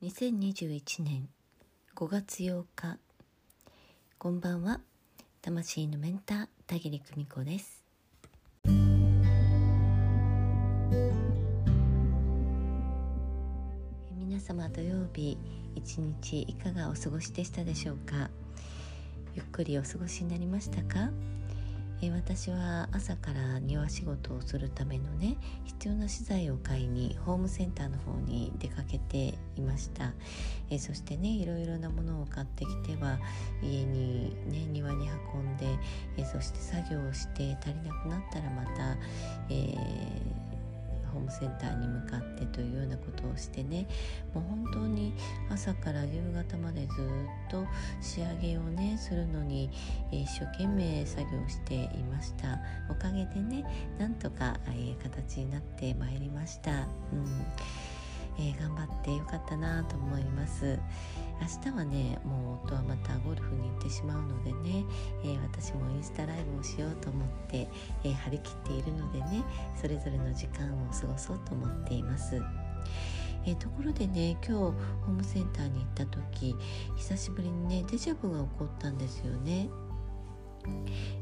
2021年5月8日こんばんは。魂のメンター田切久美子です。皆様土曜日一日いかがお過ごしでしたでしょうか？ゆっくりお過ごしになりましたか？え私は朝から庭仕事をするためのね必要な資材を買いにホームセンターの方に出かけていました、えそしてねいろいろなものを買ってきては家にね庭に運んで、えそして作業をして足りなくなったらまた、えーホームセンターに向かってというようなことをしてねもう本当に朝から夕方までずっと仕上げをねするのに、一生懸命作業していました。おかげでねなんとか、え形になってまいりました。うん。えー、頑張ってよかったなと思います。明日はねもう夫はまたゴルフに行ってしまうのでね、えー、私もインスタライブをしようと思って、えー、張り切っているのでねそれぞれの時間を過ごそうと思っています。えー、ところでね今日ホームセンターに行った時久しぶりにねデジャブが起こったんですよね。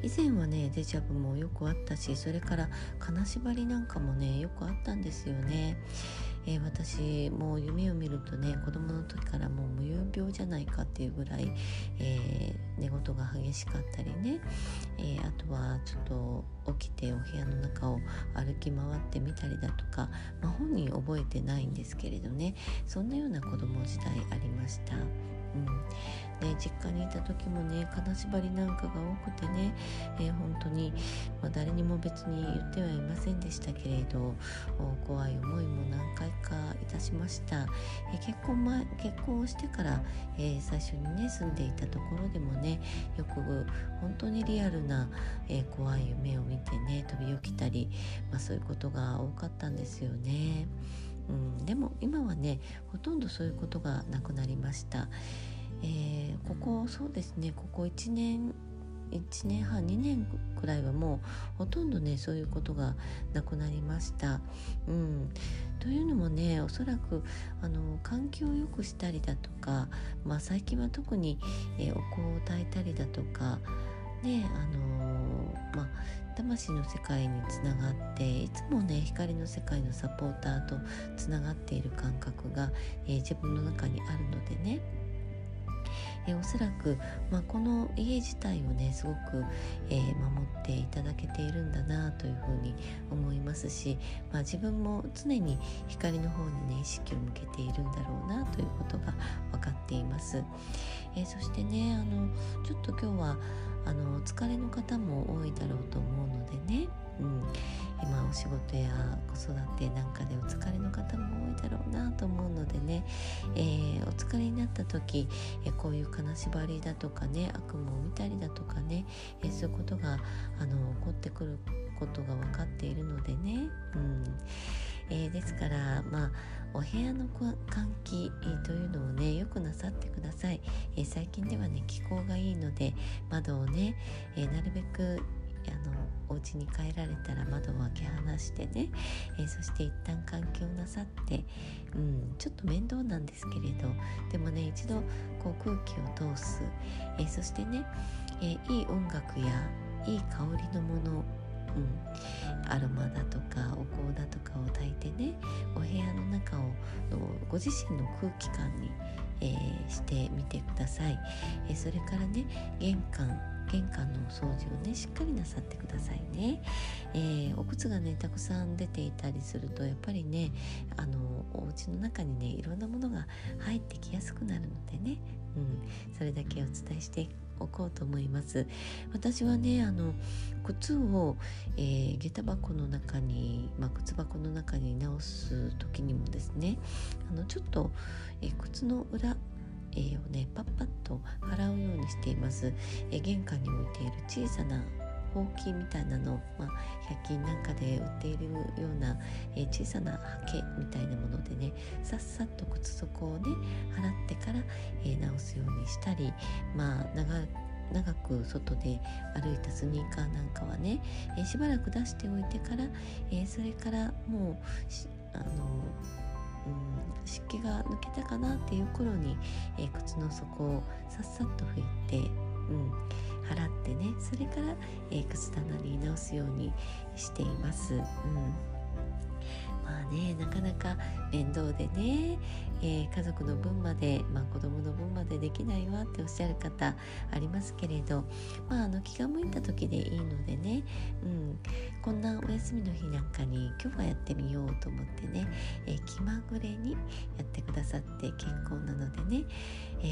以前はねデジャブもよくあったしそれから金縛りなんかもねよくあったんですよね。えー、私もう夢を見るとね子供の時からもう無遊病じゃないかっていうぐらい、えー、寝言が激しかったりね、えー、あとはちょっと起きてお部屋の中を歩き回ってみたりだとか、まあ、本人覚えてないんですけれどねそんなような子供時代ありました。うんね、実家にいた時もね金縛りなんかが多くてね、えー、本当に、まあ、誰にも別に言ってはいませんでしたけれど怖い思いも何回かいたしました、えー、結婚前結婚をしてから、えー、最初にね住んでいたところでもねよく本当にリアルな、え怖い夢を見てね飛び起きたり、まあ、そういうことが多かったんですよね。うん、でも今はねほとんどそういうことがなくなりました、えー、ここそうですねここ1年1年半2年くらいはもうほとんどねそういうことがなくなりました。うん、というのもねおそらくあの環境を良くしたりだとか、まあ、最近は特に、えー、お香を焚いたりだとかねあの、まあ魂の世界につながっていつもね光の世界のサポーターとつながっている感覚が、えー、自分の中にあるのでねえおそらく、まあ、この家自体をねすごく、えー、守っていただけているんだなというふうに思いますし、まあ、自分も常に光の方にね意識を向けているんだろうなということが分かっています。えー、そしてねあのちょっと今日はあのお疲れの方も多いだろうと思うのでね、うん、今お仕事や子育てなんかでお疲れの方も多いだろうなと思うのでね、えー、お疲れになった時、えこういう金縛りだとかね悪夢を見たりだとかね、えそういうことがあの起こってくることが分かっているのでね、うん。えー、ですからまあお部屋の換気というのをねよくなさってください、さい。えー、最近ではね気候がいいので窓をね、えー、なるべくあのお家に帰られたら窓を開け放してね、えー、そして一旦換気をなさって、うん、ちょっと面倒なんですけれどでもね一度こう空気を通す、えー、そしてね、えー、いい音楽やいい香りのものうん、アロマだとかお香だとかを焚いてねお部屋の中をご自身の空気感に、えー、してみてください、えー、それからね玄関玄関の掃除をねしっかりなさってくださいね、えー、お靴がねたくさん出ていたりするとやっぱりねあのお家の中にねいろんなものが入ってきやすくなるのでね、うん、それだけお伝えしておこうと思います。私はねあの靴を、えー、下駄箱の中に、まあ、靴箱の中に直す時にもですねあのちょっと、えー、靴の裏えー、をねパッパッと払うようにしています、えー、玄関に置いている小さなほうきみたいなの、まあ、100均なんかで売っているような、えー、小さなハケみたいなものでねさっさっと靴底をね払ってから、えー、直すようにしたりまあ長長く外で歩いたスニーカーなんかはね、えー、しばらく出しておいてから、えー、それからもうあのうん湿気が抜けたかなっていう頃に、えー、靴の底をさっさっと拭いて、うん、払ってねそれから、えー、靴棚に直すようにしています。うんまあねなかなか面倒でね、えー、家族の分まで、まあ、子供の分までできないわっておっしゃる方ありますけれど、まあ、あの気が向いた時でいいのでね、うん、こんなお休みの日なんかに今日はやってみようと思ってね、えー、気まぐれにやってくださって結構なのでね、え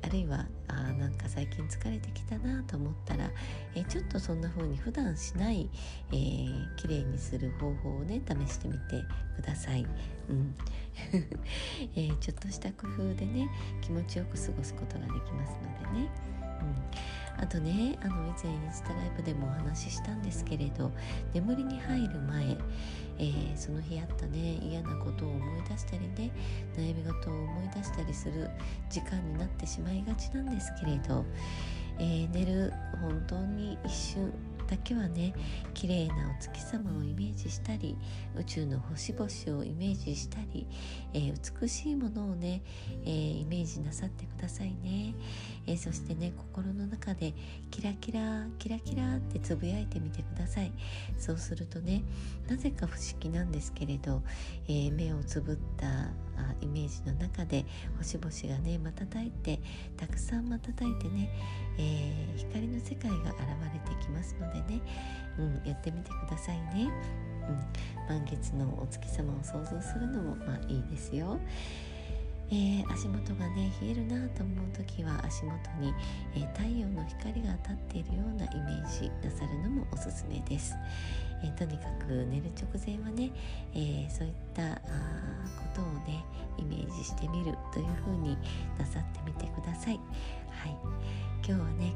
ー、あるいはあなんか最近疲れてきたなと思ったら、えー、ちょっとそんな風に普段しない、えー、綺麗にする方法をね試してみてください。うん えー、ちょっとした工夫でね気持ちよく過ごすことができます。あとねあの以前インスタライブでもお話ししたんですけれど眠りに入る前、えー、その日あったね嫌なことを思い出したりね悩み事を思い出したりする時間になってしまいがちなんですけれど、えー、寝る本当に一瞬だけはね綺麗なお月様をイメージしたり宇宙の星々をイメージしたり、えー、美しいものをね、えー、イメージなさってくださいね、えー、そしてね心の中でキラキラキラキラってつぶやいてみてくださいそうするとねなぜか不思議なんですけれど、え目をつぶったイメージの中で星々がね瞬いてたくさん瞬いてね、え光の世界が現れてきますのでね、うん、やってみてくださいね、うん、満月のお月様を想像するのもまあいいですよ。えー、足元がね冷えるなと思う時は足元に、えー、太陽の光が当たっているようなイメージなさるのもおすすめです。えー、とにかく寝る直前はね、えそういったことをねイメージしてみるというふうになさってみてください。はい今日はね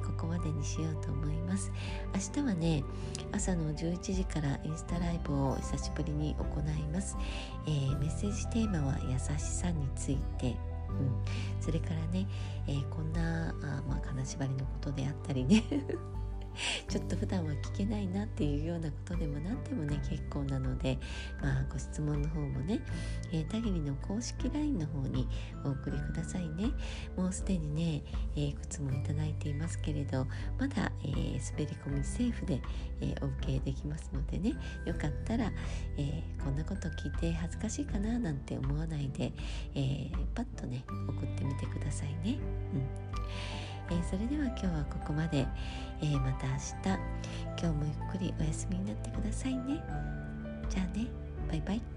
にしようと思います。明日はね朝の11時からインスタライブを久しぶりに行います、えー、メッセージテーマは優しさについて。うん、それからね、えー、こんなあ、まあ、金縛りのことであったりね。ちょっと普段は聞けないなっていうようなことでも何でもね結構なので、まあ、ご質問の方もね、えー、たぎりの公式 LINE の方にお送りくださいねもうすでにね、えー、いくつもいただいていますけれどまだ、えー、滑り込みセーフで、えー、お受けできますのでねよかったら、えー、こんなこと聞いて恥ずかしいかななんて思わないで、えー、パッとね送ってみてくださいね。うんえー、それでは今日はここまで、えー、また明日。今日もゆっくりお休みになってくださいね。じゃあね。バイバイ。